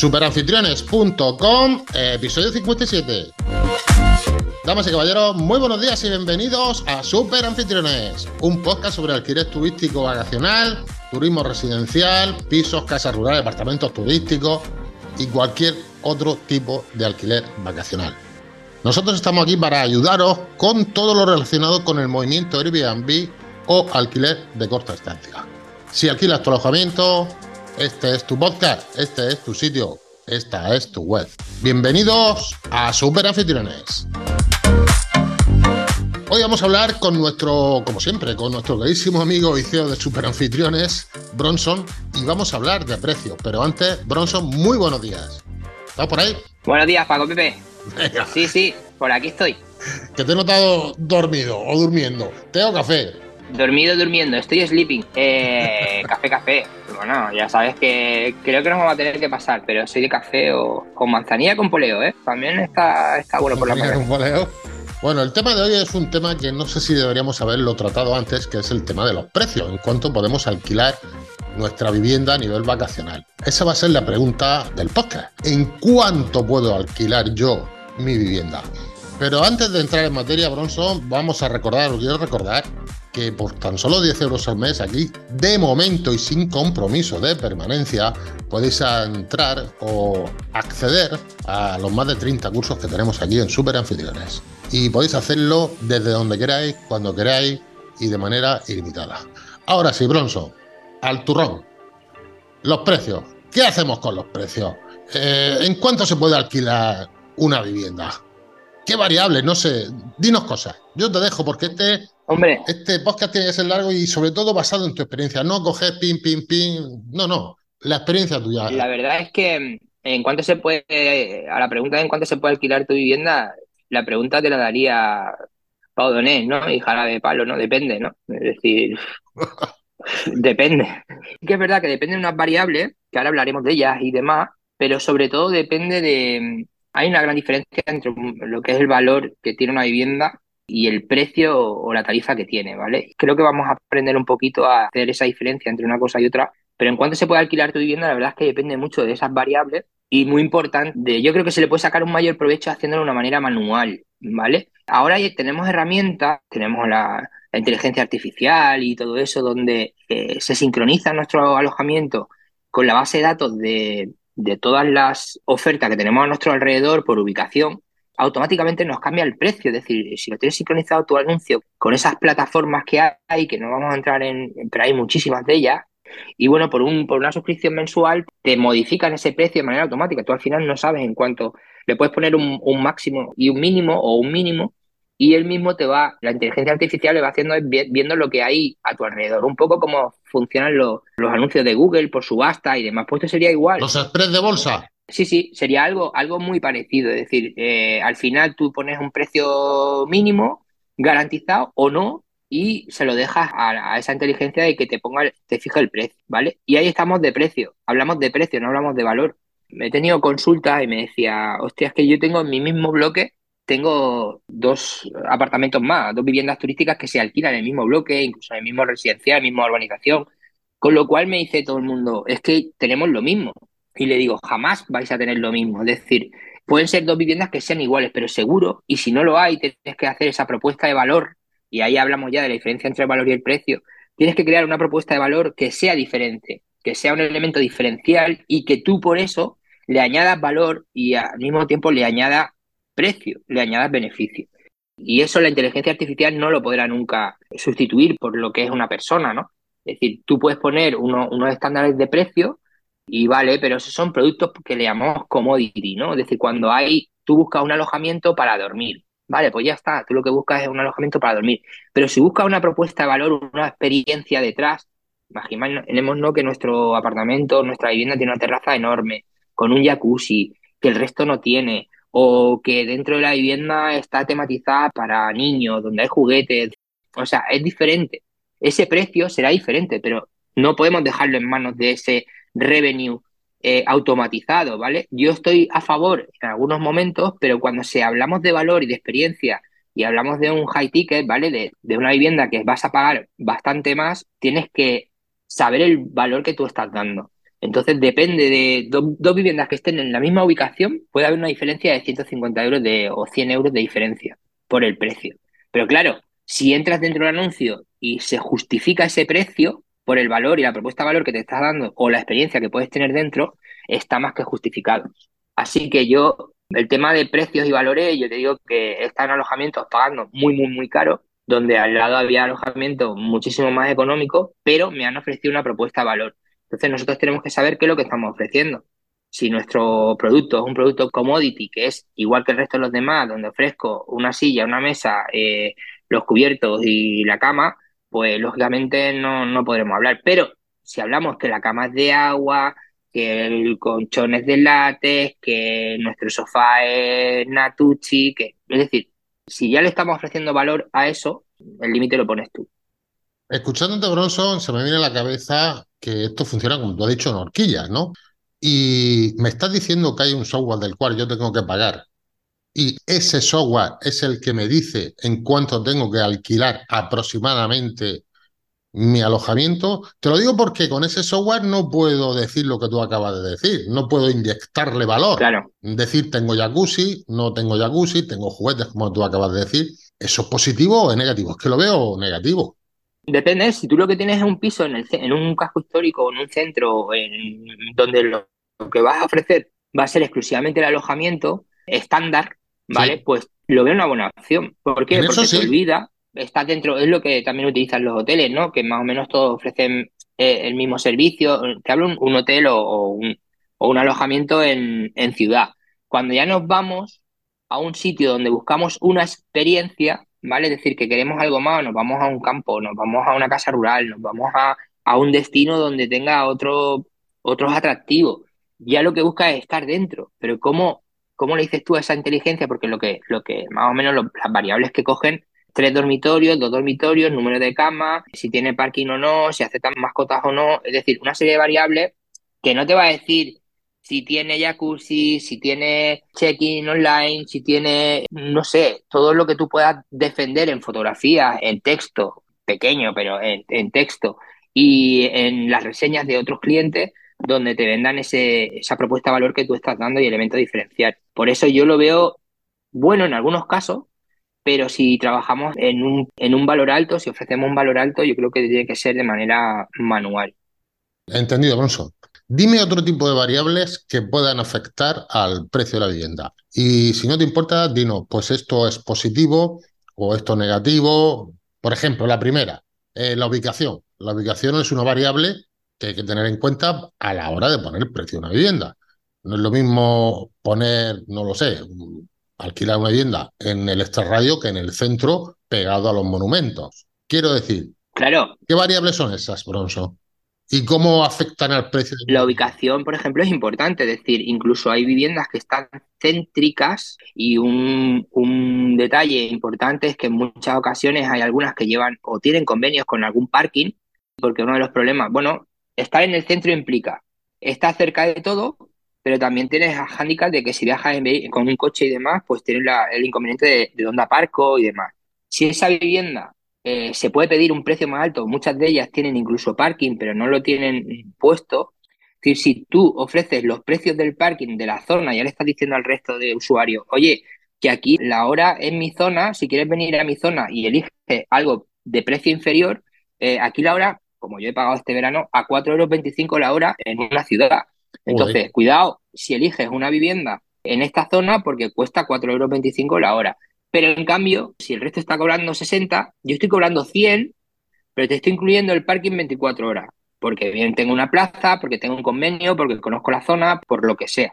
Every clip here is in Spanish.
Superanfitriones.com, episodio 57. Damas y caballeros, muy buenos días y bienvenidos a Super Anfitriones, un podcast sobre alquiler turístico vacacional, turismo residencial, pisos, casas rurales, departamentos turísticos y cualquier otro tipo de alquiler vacacional. Nosotros estamos aquí para ayudaros con todo lo relacionado con el movimiento Airbnb o alquiler de corta estancia. Si alquilas tu alojamiento, este es tu podcast, este es tu sitio, esta es tu web. Bienvenidos a Super Anfitriones. Hoy vamos a hablar con nuestro, como siempre, con nuestro queridísimo amigo y CEO de Super Anfitriones, Bronson, y vamos a hablar de precios. Pero antes, Bronson, muy buenos días. ¿Estás por ahí? Buenos días, Paco Pepe. Sí, sí, por aquí estoy. Que te he notado dormido o durmiendo. Tengo café. Dormido, durmiendo, estoy sleeping. Eh, café, café. Bueno, ya sabes que creo que no vamos a tener que pasar, pero soy de café o con manzanilla con poleo, ¿eh? También está, está bueno por la mañana. con poleo? Bueno, el tema de hoy es un tema que no sé si deberíamos haberlo tratado antes, que es el tema de los precios, en cuanto podemos alquilar nuestra vivienda a nivel vacacional. Esa va a ser la pregunta del podcast. ¿En cuánto puedo alquilar yo mi vivienda? Pero antes de entrar en materia, Bronson, vamos a recordar, os quiero recordar que por tan solo 10 euros al mes aquí, de momento y sin compromiso de permanencia, podéis entrar o acceder a los más de 30 cursos que tenemos aquí en Super Anfitriones. Y podéis hacerlo desde donde queráis, cuando queráis y de manera ilimitada. Ahora sí, Bronson, al turrón. Los precios. ¿Qué hacemos con los precios? Eh, ¿En cuánto se puede alquilar una vivienda? ¿Qué variables? No sé. Dinos cosas. Yo te dejo porque este, Hombre. este podcast tiene que ser largo y sobre todo basado en tu experiencia. No coger pin, pin, pin. No, no. La experiencia tuya. La verdad es que en cuánto se puede, a la pregunta de en cuánto se puede alquilar tu vivienda, la pregunta te la daría Pau Donés, ¿no? Y Jarabe de Palo, ¿no? Depende, ¿no? Es decir, depende. Que es verdad que depende de unas variables, que ahora hablaremos de ellas y demás, pero sobre todo depende de, hay una gran diferencia entre lo que es el valor que tiene una vivienda y el precio o la tarifa que tiene, ¿vale? Creo que vamos a aprender un poquito a hacer esa diferencia entre una cosa y otra, pero en cuanto se puede alquilar tu vivienda, la verdad es que depende mucho de esas variables y muy importante, yo creo que se le puede sacar un mayor provecho haciéndolo de una manera manual, ¿vale? Ahora tenemos herramientas, tenemos la, inteligencia artificial y todo eso, donde eh, se sincroniza nuestro alojamiento con la base de datos de, de todas las ofertas que tenemos a nuestro alrededor por ubicación, automáticamente nos cambia el precio. Es decir, si lo tienes sincronizado tu anuncio con esas plataformas que hay, que no vamos a entrar en, pero hay muchísimas de ellas, y bueno, por, un, por una suscripción mensual te modifican ese precio de manera automática. Tú al final no sabes en cuánto le puedes poner un, un máximo y un mínimo o un mínimo y él mismo te va, la inteligencia artificial le va haciendo viendo lo que hay a tu alrededor, un poco como funcionan los, los anuncios de Google por subasta y demás, pues esto sería igual. Los express de bolsa. Sí, sí, sería algo, algo muy parecido, es decir, eh, al final tú pones un precio mínimo garantizado o no y se lo dejas a, a, esa inteligencia de que te ponga, te fija el precio, ¿vale? Y ahí estamos de precio, hablamos de precio, no hablamos de valor. Me he tenido consultas y me decía, hostia, es que yo tengo en mi mismo bloque tengo dos apartamentos más, dos viviendas turísticas que se alquilan en el mismo bloque, incluso en el mismo residencial, en la misma urbanización. Con lo cual me dice todo el mundo, es que tenemos lo mismo. Y le digo, jamás vais a tener lo mismo. Es decir, pueden ser dos viviendas que sean iguales, pero seguro, y si no lo hay, tienes que hacer esa propuesta de valor, y ahí hablamos ya de la diferencia entre el valor y el precio, tienes que crear una propuesta de valor que sea diferente, que sea un elemento diferencial y que tú por eso le añadas valor y al mismo tiempo le añadas precio, le añadas beneficio. Y eso la inteligencia artificial no lo podrá nunca sustituir por lo que es una persona, ¿no? Es decir, tú puedes poner unos estándares de precio y vale, pero esos son productos que le llamamos commodity, ¿no? Es decir, cuando hay, tú buscas un alojamiento para dormir, vale, pues ya está, tú lo que buscas es un alojamiento para dormir. Pero si buscas una propuesta de valor, una experiencia detrás, imaginemos que nuestro apartamento, nuestra vivienda tiene una terraza enorme, con un jacuzzi, que el resto no tiene, o que dentro de la vivienda está tematizada para niños, donde hay juguetes. O sea, es diferente. Ese precio será diferente, pero no podemos dejarlo en manos de ese revenue eh, automatizado, ¿vale? Yo estoy a favor en algunos momentos, pero cuando se hablamos de valor y de experiencia y hablamos de un high ticket, ¿vale? De, de una vivienda que vas a pagar bastante más, tienes que saber el valor que tú estás dando. Entonces depende de dos viviendas que estén en la misma ubicación, puede haber una diferencia de 150 euros de, o 100 euros de diferencia por el precio. Pero claro, si entras dentro del anuncio y se justifica ese precio por el valor y la propuesta de valor que te estás dando o la experiencia que puedes tener dentro, está más que justificado. Así que yo, el tema de precios y valores, yo te digo que están alojamientos pagando muy, muy, muy caro, donde al lado había alojamiento muchísimo más económico, pero me han ofrecido una propuesta de valor. Entonces nosotros tenemos que saber qué es lo que estamos ofreciendo. Si nuestro producto es un producto commodity, que es igual que el resto de los demás, donde ofrezco una silla, una mesa, eh, los cubiertos y la cama, pues lógicamente no, no podremos hablar. Pero si hablamos que la cama es de agua, que el colchón es de látex, que nuestro sofá es Natucci, que es decir, si ya le estamos ofreciendo valor a eso, el límite lo pones tú. Escuchándote, Bronson, se me viene a la cabeza que esto funciona como tú has dicho en horquillas, ¿no? Y me estás diciendo que hay un software del cual yo tengo que pagar. Y ese software es el que me dice en cuánto tengo que alquilar aproximadamente mi alojamiento. Te lo digo porque con ese software no puedo decir lo que tú acabas de decir, no puedo inyectarle valor. Claro. Decir tengo jacuzzi, no tengo jacuzzi, tengo juguetes, como tú acabas de decir. ¿Eso es positivo o es negativo? Es que lo veo negativo. Depende, si tú lo que tienes es un piso en, el, en un casco histórico o en un centro en donde lo, que vas a ofrecer va a ser exclusivamente el alojamiento estándar, ¿vale? Pues lo veo una buena opción. ¿Por qué? Porque se olvida está dentro, es lo que también utilizan los hoteles, ¿no? Que más o menos todos ofrecen eh, el mismo servicio. Te hablo un, un hotel o, un, o, un, alojamiento en, en ciudad. Cuando ya nos vamos a un sitio donde buscamos una experiencia, ¿vale? Es decir, que queremos algo más, nos vamos a un campo, nos vamos a una casa rural, nos vamos a, a un destino donde tenga otro, otros atractivos. Ya lo que busca es estar dentro, pero ¿cómo, cómo le dices tú a esa inteligencia? Porque lo que, lo que más o menos las variables que cogen tres dormitorios, dos dormitorios, número de camas, si tiene parking o no, si aceptan mascotas o no, es decir, una serie de variables que no te va a decir si tiene jacuzzi, si tiene check-in online, si tiene, no sé, todo lo que tú puedas defender en fotografía, en texto, pequeño, pero en, en texto, y en las reseñas de otros clientes, donde te vendan ese, esa propuesta de valor que tú estás dando y elemento diferencial. Por eso yo lo veo bueno en algunos casos, pero si trabajamos en un, en un valor alto, si ofrecemos un valor alto, yo creo que tiene que ser de manera manual. Entendido, Alonso. Dime otro tipo de variables que puedan afectar al precio de la vivienda. Y si no te importa, dinos, pues esto es positivo o esto negativo. Por ejemplo, la primera, eh, la ubicación. La ubicación es una variable que hay que tener en cuenta a la hora de poner el precio de una vivienda. No es lo mismo poner, no lo sé, alquilar una vivienda en el extrarradio que en el centro pegado a los monumentos. Quiero decir, claro. ¿qué variables son esas, Bronzo? ¿Y cómo afectan al precio? La ubicación, por ejemplo, es importante. Es decir, incluso hay viviendas que están céntricas y un, un, detalle importante es que en muchas ocasiones hay algunas que llevan o tienen convenios con algún parking, porque uno de los problemas, bueno, estar en el centro implica estar cerca de todo, pero también tienes handicap de que si viajas con un coche y demás, pues tienes el inconveniente de, de, dónde aparco y demás. Si esa vivienda eh, se puede pedir un precio más alto, muchas de ellas tienen incluso parking, pero no lo tienen puesto. Es decir, si tú ofreces los precios del parking de la zona, ya le estás diciendo al resto de usuarios, oye, que aquí la hora en mi zona, si quieres venir a mi zona y eliges algo de precio inferior, eh, aquí la hora, como yo he pagado este verano, a 4,25 euros la hora en una ciudad. Entonces, cuidado si eliges una vivienda en esta zona porque cuesta 4,25 euros la hora. Pero en cambio, si el resto está cobrando 60, yo estoy cobrando 100, pero te estoy incluyendo el parking 24 horas. Porque bien tengo una plaza, porque tengo un convenio, porque conozco la zona, por lo que sea.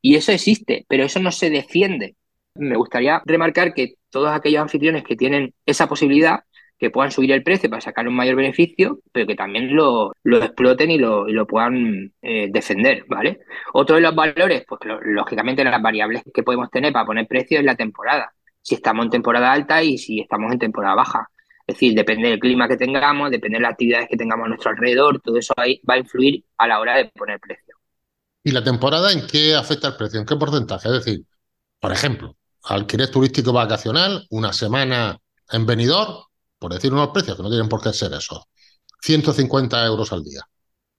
Y eso existe, pero eso no se defiende. Me gustaría remarcar que todos aquellos anfitriones que tienen esa posibilidad que puedan subir el precio para sacar un mayor beneficio, pero que también lo, lo exploten y lo, lo puedan eh, defender, ¿vale? Otro de los valores, pues lógicamente las variables que podemos tener para poner precio es la temporada. Si estamos en temporada alta y si estamos en temporada baja. Es decir, depende del clima que tengamos, depende de las actividades que tengamos a nuestro alrededor, todo eso ahí va a influir a la hora de poner precio. ¿Y la temporada en qué afecta el precio? ¿En qué porcentaje? Es decir, por ejemplo, alquiler turístico vacacional, una semana en venidor, por decir unos precios, que no tienen por qué ser eso, 150 euros al día,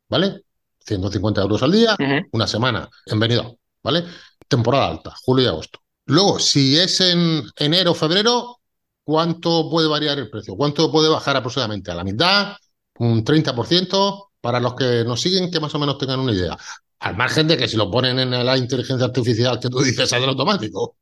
¿vale? 150 euros al día, una semana en Benidorm, ¿vale? Temporada alta, julio y agosto. Luego, si es en enero o febrero, ¿cuánto puede variar el precio? ¿Cuánto puede bajar aproximadamente? ¿A la mitad? ¿Un 30%? Para los que nos siguen, que más o menos tengan una idea. Al margen de que si lo ponen en la inteligencia artificial que tú dices, sale automático.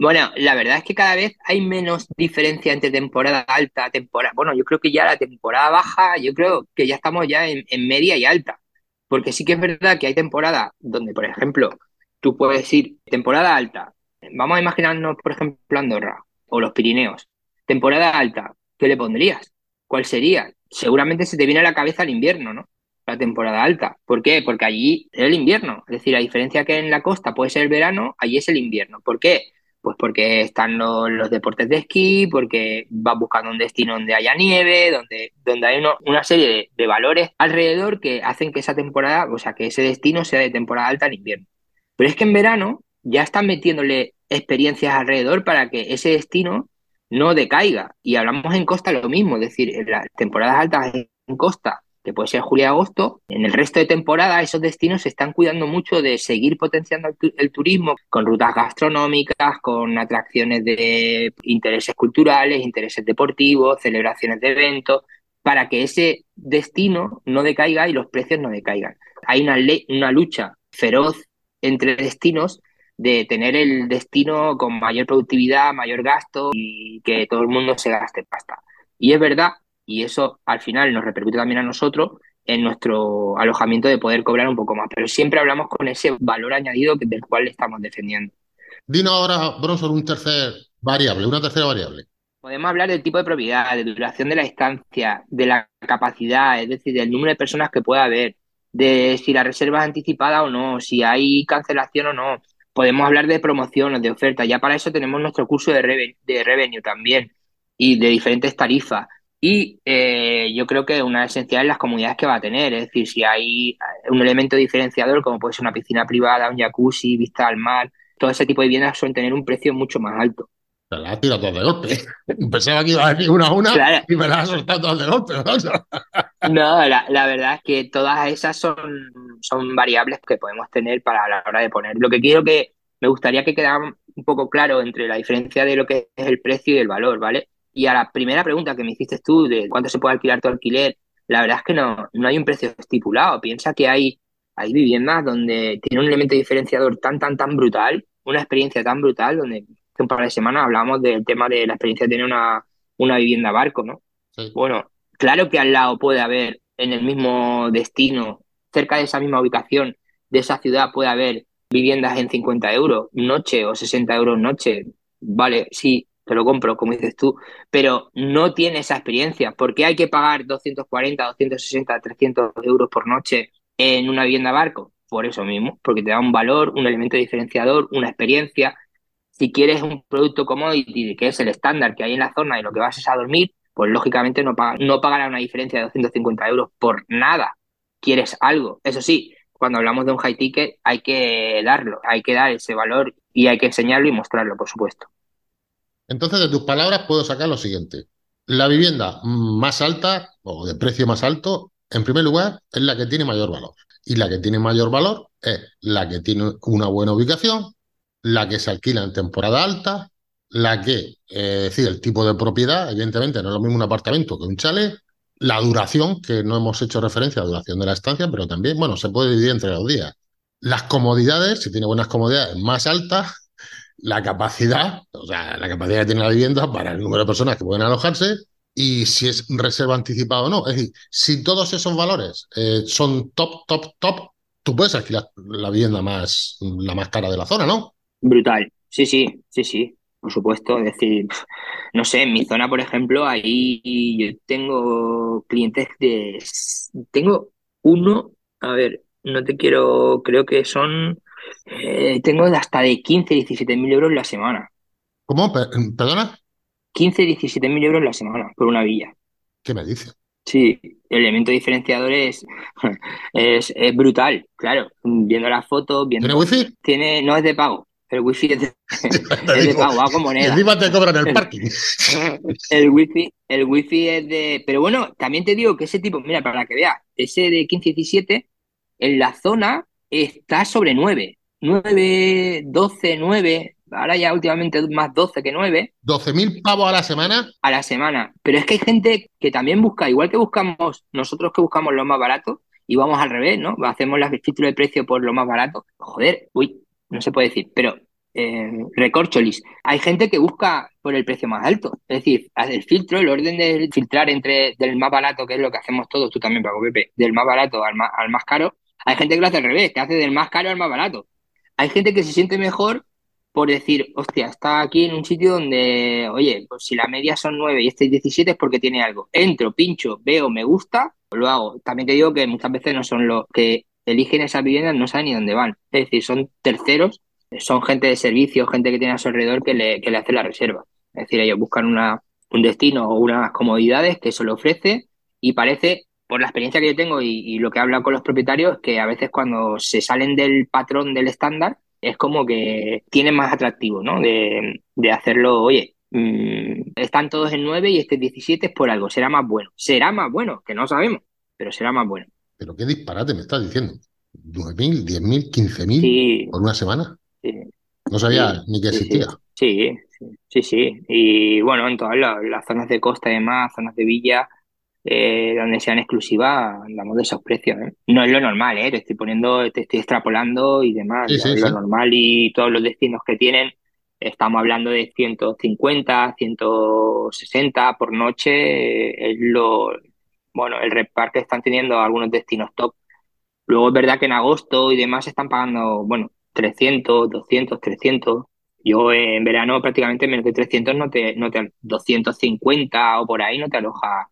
Bueno, la verdad es que cada vez hay menos diferencia entre temporada alta, temporada. Bueno, yo creo que ya la temporada baja, yo creo que ya estamos ya en, media y alta. Porque sí que es verdad que hay temporadas donde, por ejemplo, tú puedes ir temporada alta. Vamos a imaginarnos, por ejemplo, Andorra o los Pirineos. Temporada alta, ¿qué le pondrías? ¿Cuál sería? Seguramente se te viene a la cabeza el invierno, ¿no? La temporada alta. ¿Por qué? Porque allí es el invierno. Es decir, a diferencia que en la costa puede ser el verano, allí es el invierno. ¿Por qué? Pues porque están los, los deportes de esquí, porque vas buscando un destino donde haya nieve, donde, donde hay una serie de, de valores alrededor que hacen que esa temporada, o sea, que ese destino sea de temporada alta en invierno. Pero es que en verano ya están metiéndole experiencias alrededor para que ese destino no decaiga. Y hablamos en costa lo mismo, es decir, en las temporadas altas en costa, que puede ser julio y agosto, en el resto de temporada esos destinos se están cuidando mucho de seguir potenciando el, el turismo con rutas gastronómicas, con atracciones de intereses culturales, intereses deportivos, celebraciones de eventos, para que ese destino no decaiga y los precios no decaigan. Hay una, una lucha feroz entre destinos de tener el destino con mayor productividad, mayor gasto y que todo el mundo se gaste pasta. Y es verdad, y eso al final nos repercute también a nosotros en nuestro alojamiento de poder cobrar un poco más, pero siempre hablamos con ese valor añadido del cual estamos defendiendo. Dinos ahora, Bronson, un tercer variable, una tercera variable. Podemos hablar del tipo de propiedad, de duración de la estancia, de la capacidad, es decir, del número de personas que pueda haber, de si la reserva es anticipada o no, si hay cancelación o no. Podemos hablar de promociones, de ofertas. Ya para eso tenemos nuestro curso de, reven- de revenue también y de diferentes tarifas. Y eh, yo creo que una esencial es las comunidades que va a tener. Es decir, si hay un elemento diferenciador, como puede ser una piscina privada, un jacuzzi, vista al mar, todo ese tipo de viviendas suelen tener un precio mucho más alto. Te la has tirado todas de golpe. Pensaba que iba a una a una Claro. y me la has soltado todas de golpe. No, la, la verdad es que todas esas son, son variables que podemos tener para la hora de poner. Lo que quiero que me gustaría que quedara un poco claro entre la diferencia de lo que es el precio y el valor, ¿vale? Y a la primera pregunta que me hiciste tú de cuánto se puede alquilar tu alquiler, la verdad es que no, no hay un precio estipulado. Piensa que hay, hay viviendas donde tiene un elemento diferenciador tan, tan, tan brutal, una experiencia tan brutal, donde hace un par de semanas hablábamos del tema de la experiencia de tener una, una vivienda barco, ¿no? Sí. Bueno, claro que al lado puede haber, en el mismo destino, cerca de esa misma ubicación de esa ciudad, puede haber viviendas en 50 euros noche o 60 euros noche. Vale, sí, te lo compro, como dices tú, pero no tiene esa experiencia. ¿Por qué hay que pagar 240, 260, 300 euros por noche en una vivienda barco? Por eso mismo, porque te da un valor, un elemento diferenciador, una experiencia. Si quieres un producto commodity, que es el estándar que hay en la zona y lo que vas es a dormir, pues lógicamente no, no pagará una diferencia de 250 euros por nada. Quieres algo. Eso sí, cuando hablamos de un high ticket hay que darlo, hay que dar ese valor y hay que enseñarlo y mostrarlo, por supuesto. Entonces, de tus palabras puedo sacar lo siguiente. La vivienda más alta o de precio más alto, en primer lugar, es la que tiene mayor valor. Y la que tiene mayor valor es la que tiene una buena ubicación, la que se alquila en temporada alta, la que, eh, es decir, el tipo de propiedad, evidentemente no es lo mismo un apartamento que un chalet, la duración, que no hemos hecho referencia a la duración de la estancia, pero también, bueno, se puede dividir entre los días. Las comodidades, si tiene buenas comodidades, más altas, la capacidad, o sea, la capacidad que tiene la vivienda para el número de personas que pueden alojarse y si es reserva anticipada o no. Es decir, si todos esos valores eh, son top, top, top, tú puedes alquilar la vivienda más, la más cara de la zona, ¿no? Brutal. Sí, sí, sí, sí, por supuesto. Es decir, no sé, en mi zona, por ejemplo, ahí yo tengo clientes de... Tengo uno, a ver, no te quiero, creo que son... Eh, tengo hasta de 15, 17 mil euros la semana. ¿Cómo? Per- ¿Perdona? 15, 17 mil euros la semana por una villa. ¿Qué me dices? Sí, el elemento diferenciador es, es, es brutal, claro. Viendo las fotos, viendo... ¿Tiene wifi? Tiene, no es de pago. El wifi es de, es de pago, moneda. encima te cobran el parking. El wifi, el wifi es de. Pero bueno, también te digo que ese tipo, mira, para que veas, ese de 15-17 en la zona está sobre 9. 9, 12, 9. Ahora ya últimamente más 12 que 9. ¿12.000 pavos a la semana? A la semana. Pero es que hay gente que también busca, igual que buscamos nosotros que buscamos lo más barato, y vamos al revés, ¿no? Hacemos la filtro de precio por lo más barato. Joder, uy, no se puede decir, pero eh, recorcholis. Hay gente que busca por el precio más alto. Es decir, el filtro, el orden de filtrar entre del más barato, que es lo que hacemos todos, tú también, Paco Pepe, del más barato al más, al más caro. Hay gente que lo hace al revés, que hace del más caro al más barato. Hay gente que se siente mejor por decir, hostia, está aquí en un sitio donde, oye, pues si la media son 9 y este es 17 es porque tiene algo. Entro, pincho, veo, me gusta, lo hago. También te digo que muchas veces no son los que eligen esas viviendas, no saben ni dónde van. Es decir, son terceros son gente de servicio, gente que tiene a su alrededor que le, que le hace la reserva. Es decir, ellos buscan una, un destino o unas comodidades que se lo ofrece y parece, por la experiencia que yo tengo y, lo que he hablado con los propietarios, que a veces cuando se salen del patrón del estándar es como que tienen más atractivo, ¿no? De, de hacerlo, oye, mm, están todos en 9 y este 17 es por algo, será más bueno. Será más bueno, que no sabemos, pero será más bueno. Pero qué disparate me estás diciendo. ¿9.000, 10.000, 15.000 por una semana? No sabía ni que existía. Sí, sí, sí, Y bueno, en todas las, zonas de costa y demás, zonas de villa, eh, donde sean exclusivas, andamos de esos precios. ¿eh? No es lo normal, ¿eh? te estoy poniendo, te estoy extrapolando y demás. es lo normal y todos los destinos que tienen, estamos hablando de 150, 160 por noche. Es lo, bueno, el repar que están teniendo algunos destinos top. Luego es verdad que en agosto y demás están pagando, bueno, 300, 200, 300. Yo en verano prácticamente menos de 300 no te, no te 250 o por ahí no te aloja.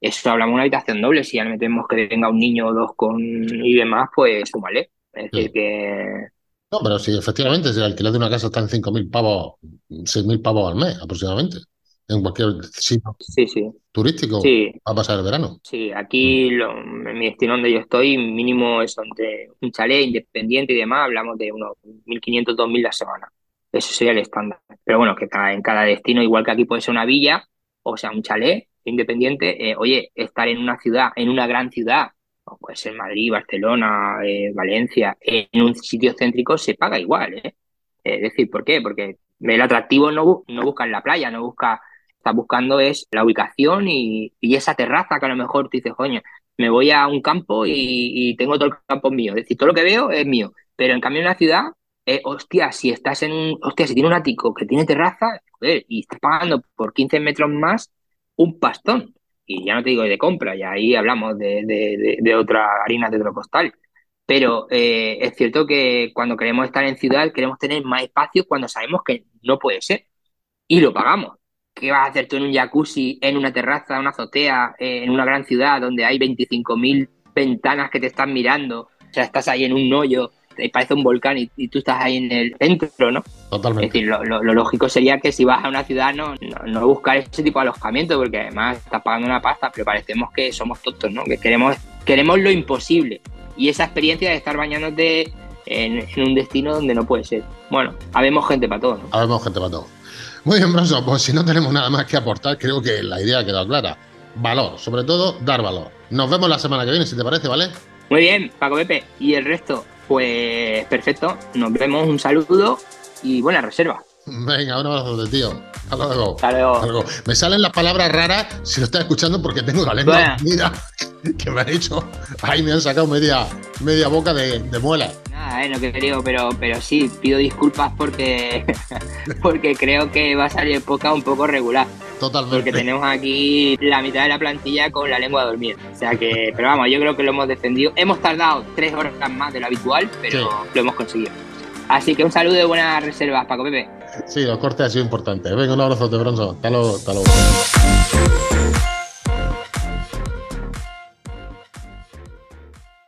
Eso hablamos de una habitación doble. Si ya le metemos que tenga un niño o dos con y demás, pues súmale. Es decir, que. No, pero si efectivamente, si el alquiler de una casa está en 5.000 pavos, 6.000 pavos al mes aproximadamente en cualquier sitio sí, sí. turístico sí. va a pasar el verano. Sí, aquí lo, en mi destino donde yo estoy, mínimo es entre un chalet independiente y demás, hablamos de unos 1.500, 2.000 la semana. Eso sería el estándar. Pero bueno, que en cada destino, igual que aquí puede ser una villa, o sea, un chalet independiente, eh, oye, estar en una ciudad, en una gran ciudad, puede ser Madrid, Barcelona, eh, Valencia, en un sitio céntrico se paga igual, ¿eh? Es decir, ¿por qué? Porque el atractivo no, no busca en la playa, no busca Estás buscando es la ubicación y, esa terraza que a lo mejor te dices, coño, me voy a un campo y, tengo todo el campo mío. Es decir, todo lo que veo es mío. Pero en cambio en la ciudad, eh, hostia, si estás en un, hostia, si tiene un ático que tiene terraza, joder, y estás pagando por 15 metros más un pastón. Y ya no te digo de compra, ya ahí hablamos de, de, de, otra harina de otro costal. Pero eh, es cierto que cuando queremos estar en ciudad, queremos tener más espacio cuando sabemos que no puede ser. Y lo pagamos. ¿Qué vas a hacer tú en un jacuzzi, en una terraza, en una azotea, eh, en una gran ciudad donde hay 25.000 ventanas que te están mirando? O sea, estás ahí en un hoyo, te parece un volcán y, tú estás ahí en el centro, ¿no? Totalmente. Es decir, lo, lógico sería que si vas a una ciudad no, no, buscar ese tipo de alojamiento, porque además estás pagando una pasta, pero parecemos que somos tontos, ¿no? Que queremos, queremos lo imposible. Y esa experiencia de estar bañándote en, en un destino donde no puede ser. Bueno, habemos gente para todo, ¿no? Habemos gente para todo. Muy bien, Bronson, pues si no tenemos nada más que aportar, creo que la idea ha quedado clara. Valor, sobre todo, dar valor. Nos vemos la semana que viene, si te parece, ¿vale? Muy bien, Paco Pepe. Y el resto, pues perfecto. Nos vemos, un saludo y buena reserva. Venga, un abrazo de tío. Hasta luego. Hasta luego. Me salen las palabras raras si lo estás escuchando porque tengo la lengua. Mira, que me ha dicho. Ahí me han sacado media, media boca de, de muela. Nada, eh, no querido, pero, pero sí, pido disculpas porque, porque creo que va a salir poca un poco regular. Totalmente. Porque tenemos aquí la mitad de la plantilla con la lengua a dormir. O sea que, pero vamos, yo creo que lo hemos defendido. Hemos tardado tres horas más de lo habitual, pero lo hemos conseguido. Así que un saludo de buenas reservas, Paco Pepe. Sí, los cortes ha sido importante. Venga, un abrazo de bronzo. Hasta luego. Hasta luego.